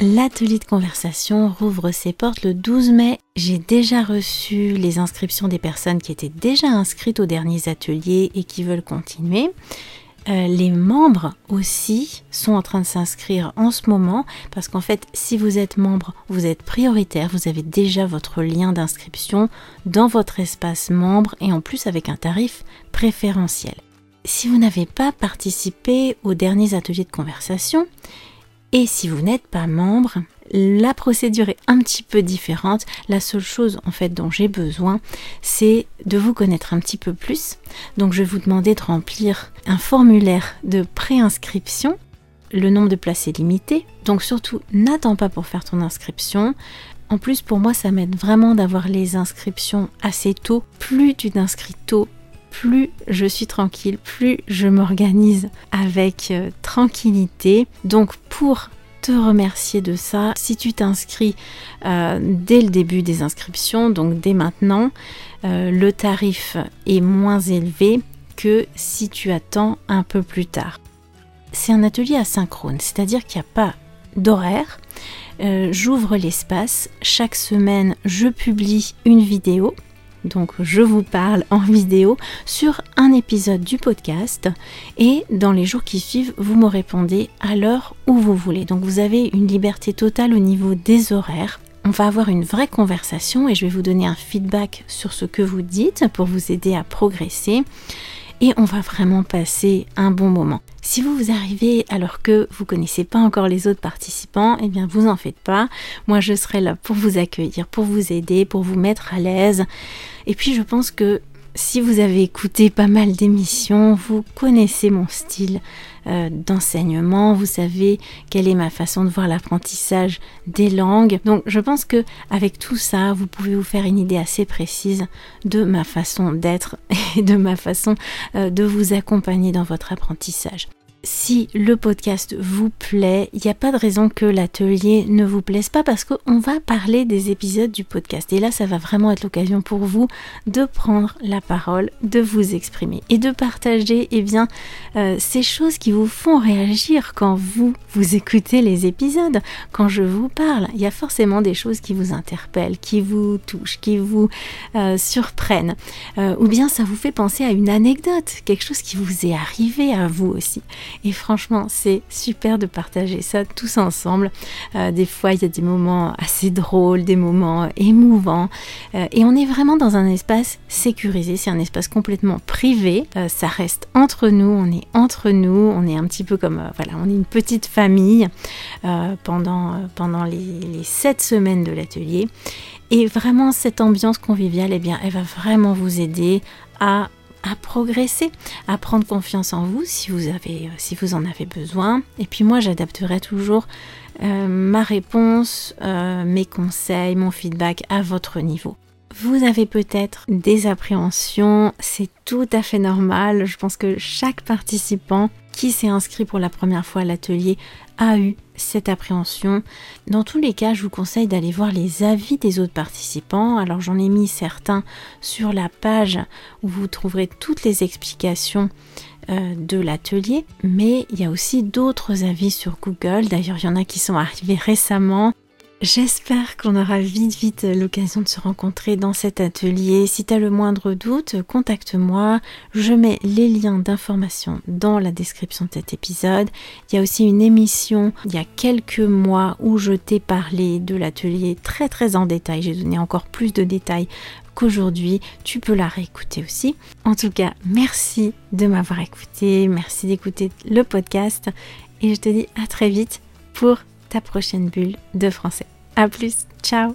L'atelier de conversation rouvre ses portes le 12 mai. J'ai déjà reçu les inscriptions des personnes qui étaient déjà inscrites aux derniers ateliers et qui veulent continuer. Euh, les membres aussi sont en train de s'inscrire en ce moment parce qu'en fait, si vous êtes membre, vous êtes prioritaire, vous avez déjà votre lien d'inscription dans votre espace membre et en plus avec un tarif préférentiel. Si vous n'avez pas participé aux derniers ateliers de conversation, et si vous n'êtes pas membre, la procédure est un petit peu différente. La seule chose en fait dont j'ai besoin, c'est de vous connaître un petit peu plus. Donc je vais vous demander de remplir un formulaire de préinscription. Le nombre de places est limité, donc surtout n'attends pas pour faire ton inscription. En plus, pour moi, ça m'aide vraiment d'avoir les inscriptions assez tôt. Plus tu t'inscris tôt, plus je suis tranquille, plus je m'organise avec euh, tranquillité. Donc pour te remercier de ça, si tu t'inscris euh, dès le début des inscriptions, donc dès maintenant, euh, le tarif est moins élevé que si tu attends un peu plus tard. C'est un atelier asynchrone, c'est-à-dire qu'il n'y a pas d'horaire. J'ouvre l'espace, chaque semaine je publie une vidéo donc je vous parle en vidéo sur un épisode du podcast et dans les jours qui suivent, vous me répondez à l'heure où vous voulez. Donc vous avez une liberté totale au niveau des horaires. On va avoir une vraie conversation et je vais vous donner un feedback sur ce que vous dites pour vous aider à progresser et on va vraiment passer un bon moment. Si vous vous arrivez alors que vous connaissez pas encore les autres participants, eh bien vous en faites pas. Moi je serai là pour vous accueillir, pour vous aider, pour vous mettre à l'aise. Et puis je pense que si vous avez écouté pas mal d'émissions, vous connaissez mon style euh, d'enseignement, vous savez quelle est ma façon de voir l'apprentissage des langues. Donc je pense que avec tout ça, vous pouvez vous faire une idée assez précise de ma façon d'être et de ma façon euh, de vous accompagner dans votre apprentissage si le podcast vous plaît, il n'y a pas de raison que l'atelier ne vous plaise pas parce qu'on va parler des épisodes du podcast. Et là, ça va vraiment être l'occasion pour vous de prendre la parole, de vous exprimer et de partager eh bien, euh, ces choses qui vous font réagir quand vous, vous écoutez les épisodes, quand je vous parle. Il y a forcément des choses qui vous interpellent, qui vous touchent, qui vous euh, surprennent. Euh, ou bien ça vous fait penser à une anecdote, quelque chose qui vous est arrivé à vous aussi. Et franchement, c'est super de partager ça tous ensemble. Euh, des fois, il y a des moments assez drôles, des moments émouvants. Euh, et on est vraiment dans un espace sécurisé. C'est un espace complètement privé. Euh, ça reste entre nous. On est entre nous. On est un petit peu comme, voilà, on est une petite famille pendant, pendant les, les sept semaines de l'atelier. Et vraiment, cette ambiance conviviale, eh bien, elle va vraiment vous aider à à progresser, à prendre confiance en vous si vous, avez, euh, si vous en avez besoin. Et puis moi, j'adapterai toujours euh, ma réponse, euh, mes conseils, mon feedback à votre niveau. Vous avez peut-être des appréhensions, c'est tout à fait normal. Je pense que chaque participant qui s'est inscrit pour la première fois à l'atelier a eu cette appréhension. Dans tous les cas, je vous conseille d'aller voir les avis des autres participants. Alors j'en ai mis certains sur la page où vous trouverez toutes les explications euh, de l'atelier, mais il y a aussi d'autres avis sur Google. D'ailleurs, il y en a qui sont arrivés récemment. J'espère qu'on aura vite vite l'occasion de se rencontrer dans cet atelier. Si tu as le moindre doute, contacte-moi. Je mets les liens d'information dans la description de cet épisode. Il y a aussi une émission il y a quelques mois où je t'ai parlé de l'atelier très très en détail. J'ai donné encore plus de détails qu'aujourd'hui. Tu peux la réécouter aussi. En tout cas, merci de m'avoir écouté. Merci d'écouter le podcast. Et je te dis à très vite pour ta prochaine bulle de français. A plus, ciao